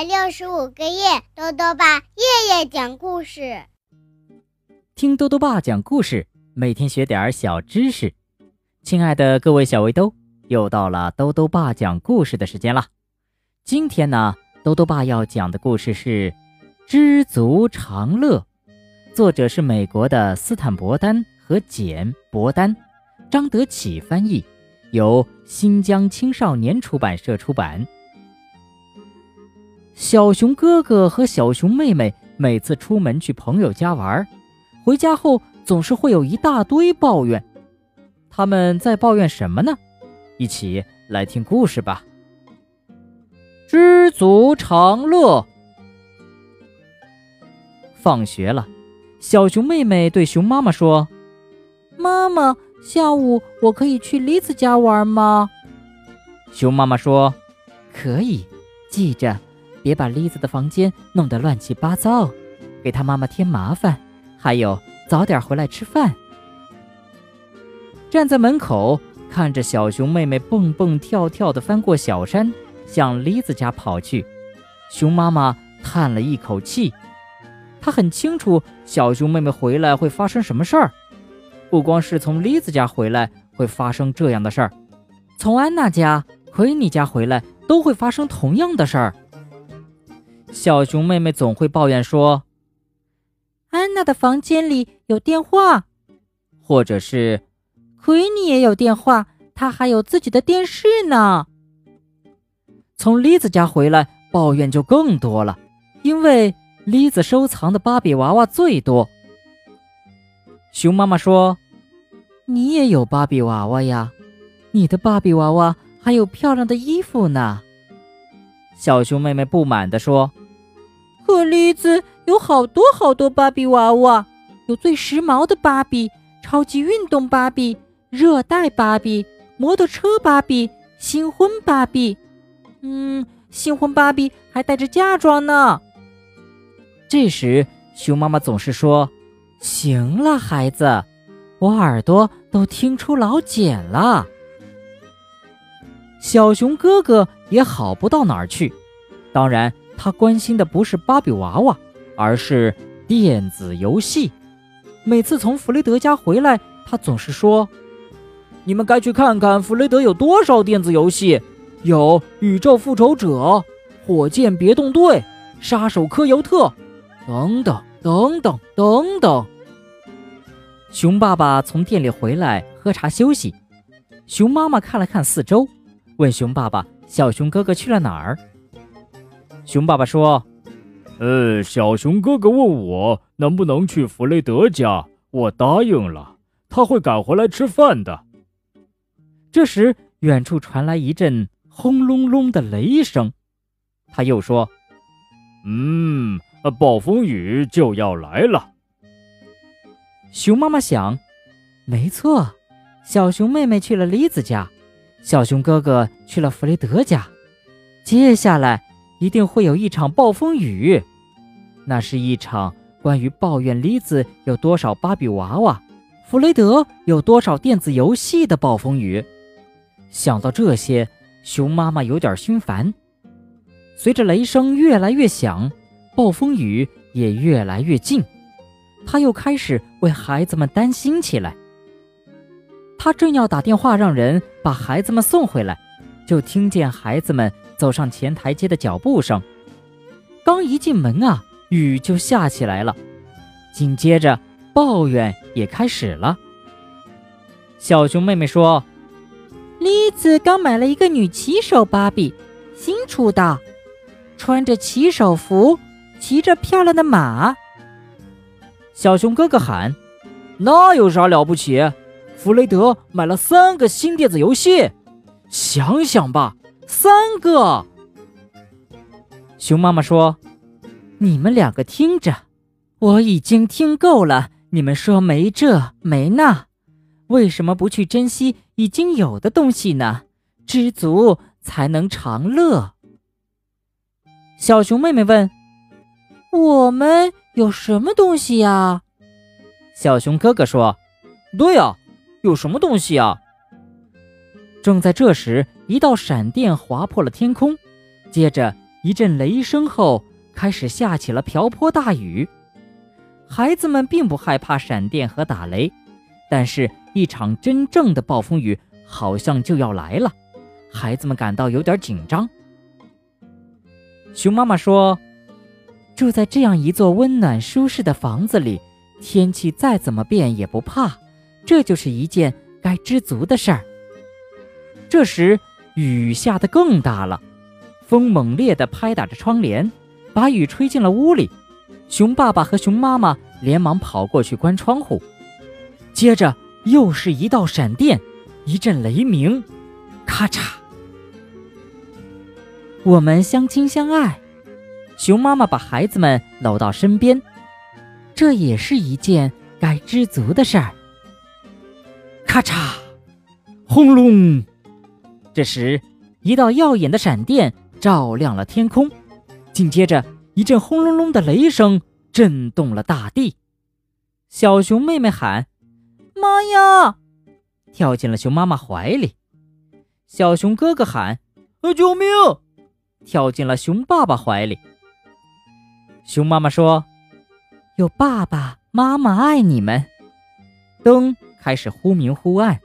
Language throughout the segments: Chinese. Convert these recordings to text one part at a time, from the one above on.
百六十五个夜，兜兜爸夜夜讲故事，听兜兜爸讲故事，每天学点小知识。亲爱的各位小围兜，又到了兜兜爸讲故事的时间了。今天呢，兜兜爸要讲的故事是《知足常乐》，作者是美国的斯坦伯丹和简伯丹，张德启翻译，由新疆青少年出版社出版。小熊哥哥和小熊妹妹每次出门去朋友家玩，回家后总是会有一大堆抱怨。他们在抱怨什么呢？一起来听故事吧。知足常乐。放学了，小熊妹妹对熊妈妈说：“妈妈，下午我可以去栗子家玩吗？”熊妈妈说：“可以，记着。”别把栗子的房间弄得乱七八糟，给他妈妈添麻烦。还有，早点回来吃饭。站在门口看着小熊妹妹蹦蹦跳跳地翻过小山，向栗子家跑去，熊妈妈叹了一口气。她很清楚小熊妹妹回来会发生什么事儿，不光是从栗子家回来会发生这样的事儿，从安娜家、奎尼家回来都会发生同样的事儿。小熊妹妹总会抱怨说：“安娜的房间里有电话，或者是奎尼也有电话，他还有自己的电视呢。”从栗子家回来，抱怨就更多了，因为栗子收藏的芭比娃娃最多。熊妈妈说：“你也有芭比娃娃呀，你的芭比娃娃还有漂亮的衣服呢。”小熊妹妹不满地说。可栗子有好多好多芭比娃娃，有最时髦的芭比、超级运动芭比、热带芭比、摩托车芭比、新婚芭比。嗯，新婚芭比还带着嫁妆呢。这时，熊妈妈总是说：“行了，孩子，我耳朵都听出老茧了。”小熊哥哥也好不到哪儿去，当然。他关心的不是芭比娃娃，而是电子游戏。每次从弗雷德家回来，他总是说：“你们该去看看弗雷德有多少电子游戏，有宇宙复仇者、火箭别动队、杀手科尤特，等等等等等等。”熊爸爸从店里回来喝茶休息，熊妈妈看了看四周，问熊爸爸：“小熊哥哥去了哪儿？”熊爸爸说：“呃，小熊哥哥问我能不能去弗雷德家，我答应了，他会赶回来吃饭的。”这时，远处传来一阵轰隆隆的雷声。他又说：“嗯，暴风雨就要来了。”熊妈妈想：“没错，小熊妹妹去了栗子家，小熊哥哥去了弗雷德家，接下来……”一定会有一场暴风雨，那是一场关于抱怨栗子有多少芭比娃娃，弗雷德有多少电子游戏的暴风雨。想到这些，熊妈妈有点心烦。随着雷声越来越响，暴风雨也越来越近，她又开始为孩子们担心起来。她正要打电话让人把孩子们送回来，就听见孩子们。走上前台阶的脚步声，刚一进门啊，雨就下起来了。紧接着，抱怨也开始了。小熊妹妹说：“栗子刚买了一个女骑手芭比，新出的，穿着骑手服，骑着漂亮的马。”小熊哥哥喊：“那有啥了不起？弗雷德买了三个新电子游戏，想想吧。”三个。熊妈妈说：“你们两个听着，我已经听够了。你们说没这没那，为什么不去珍惜已经有的东西呢？知足才能常乐。”小熊妹妹问：“我们有什么东西呀？”小熊哥哥说：“对呀，有什么东西呀？”正在这时，一道闪电划破了天空，接着一阵雷声后，开始下起了瓢泼大雨。孩子们并不害怕闪电和打雷，但是，一场真正的暴风雨好像就要来了，孩子们感到有点紧张。熊妈妈说：“住在这样一座温暖舒适的房子里，天气再怎么变也不怕，这就是一件该知足的事儿。”这时，雨下得更大了，风猛烈地拍打着窗帘，把雨吹进了屋里。熊爸爸和熊妈妈连忙跑过去关窗户，接着又是一道闪电，一阵雷鸣，咔嚓。我们相亲相爱，熊妈妈把孩子们搂到身边，这也是一件该知足的事儿。咔嚓，轰隆！这时，一道耀眼的闪电照亮了天空，紧接着一阵轰隆隆的雷声震动了大地。小熊妹妹喊：“妈呀！”跳进了熊妈妈怀里。小熊哥哥喊：“呃，救命！”跳进了熊爸爸怀里。熊妈妈说：“有爸爸妈妈爱你们。”灯开始忽明忽暗，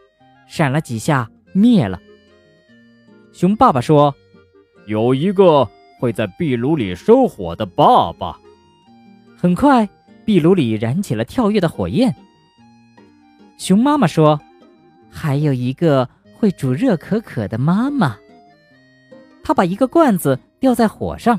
闪了几下灭了。熊爸爸说：“有一个会在壁炉里生火的爸爸。”很快，壁炉里燃起了跳跃的火焰。熊妈妈说：“还有一个会煮热可可的妈妈。”她把一个罐子吊在火上，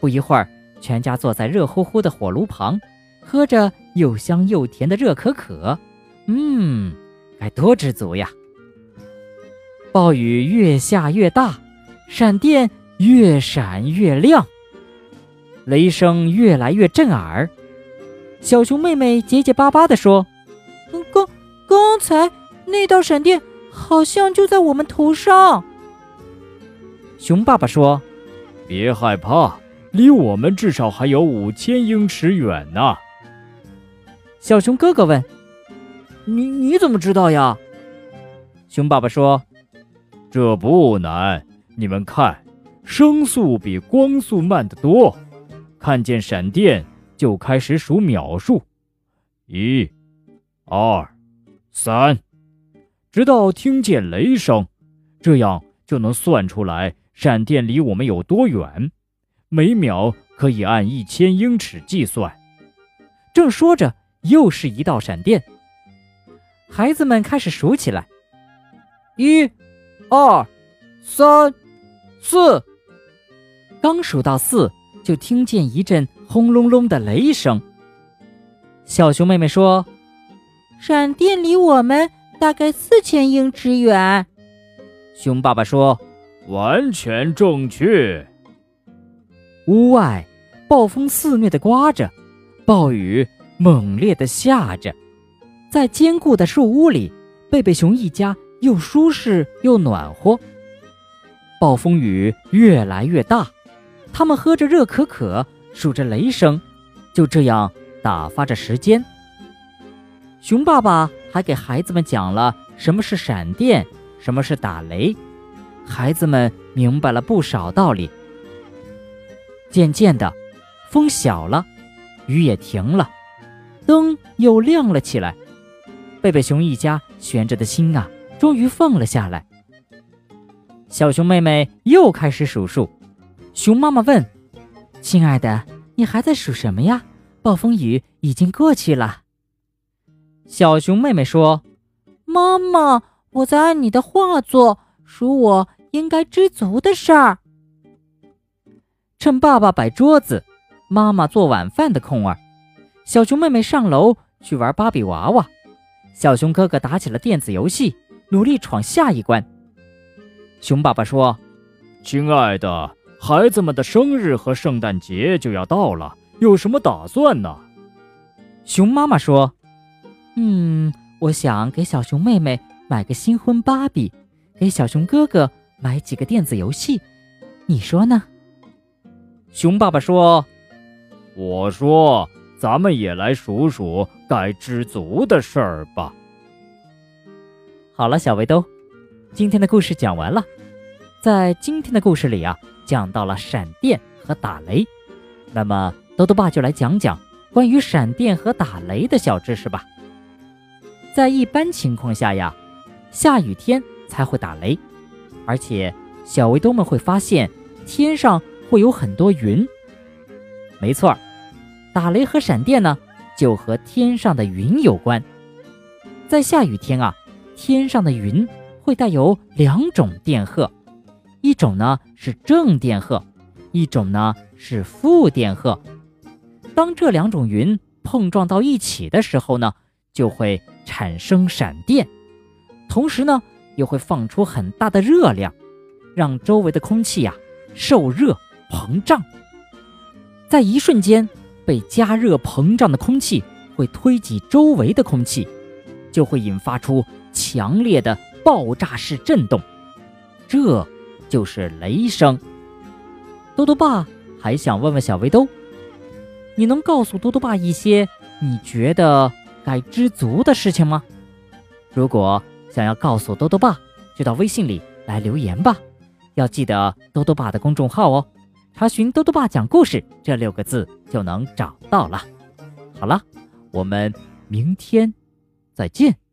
不一会儿，全家坐在热乎乎的火炉旁，喝着又香又甜的热可可。嗯，该多知足呀！暴雨越下越大，闪电越闪越亮，雷声越来越震耳。小熊妹妹结结巴巴地说：“刚刚才那道闪电好像就在我们头上。”熊爸爸说：“别害怕，离我们至少还有五千英尺远呢。”小熊哥哥问：“你你怎么知道呀？”熊爸爸说：“这不难，你们看，声速比光速慢得多。看见闪电就开始数秒数，一、二、三，直到听见雷声，这样就能算出来。”闪电离我们有多远？每秒可以按一千英尺计算。正说着，又是一道闪电。孩子们开始数起来：一、二、三、四。刚数到四，就听见一阵轰隆隆的雷声。小熊妹妹说：“闪电离我们大概四千英尺远。”熊爸爸说。完全正确。屋外，暴风肆虐的刮着，暴雨猛烈的下着，在坚固的树屋里，贝贝熊一家又舒适又暖和。暴风雨越来越大，他们喝着热可可，数着雷声，就这样打发着时间。熊爸爸还给孩子们讲了什么是闪电，什么是打雷。孩子们明白了不少道理。渐渐的，风小了，雨也停了，灯又亮了起来。贝贝熊一家悬着的心啊，终于放了下来。小熊妹妹又开始数数。熊妈妈问：“亲爱的，你还在数什么呀？暴风雨已经过去了。”小熊妹妹说：“妈妈，我在按你的话做，数我。”应该知足的事儿。趁爸爸摆桌子，妈妈做晚饭的空儿，小熊妹妹上楼去玩芭比娃娃，小熊哥哥打起了电子游戏，努力闯下一关。熊爸爸说：“亲爱的，孩子们的生日和圣诞节就要到了，有什么打算呢？”熊妈妈说：“嗯，我想给小熊妹妹买个新婚芭比，给小熊哥哥。”买几个电子游戏，你说呢？熊爸爸说：“我说，咱们也来数数该知足的事儿吧。”好了，小围兜，今天的故事讲完了。在今天的故事里啊，讲到了闪电和打雷，那么豆豆爸就来讲讲关于闪电和打雷的小知识吧。在一般情况下呀，下雨天才会打雷，而且小围兜们会发现天上会有很多云。没错，打雷和闪电呢，就和天上的云有关。在下雨天啊，天上的云会带有两种电荷，一种呢是正电荷，一种呢是负电荷。当这两种云碰撞到一起的时候呢，就会产生闪电，同时呢又会放出很大的热量，让周围的空气呀受热膨胀。在一瞬间，被加热膨胀的空气会推挤周围的空气。就会引发出强烈的爆炸式震动，这就是雷声。多多爸还想问问小围兜，你能告诉多多爸一些你觉得该知足的事情吗？如果想要告诉多多爸，就到微信里来留言吧，要记得多多爸的公众号哦，查询“多多爸讲故事”这六个字就能找到了。好了，我们明天。再见。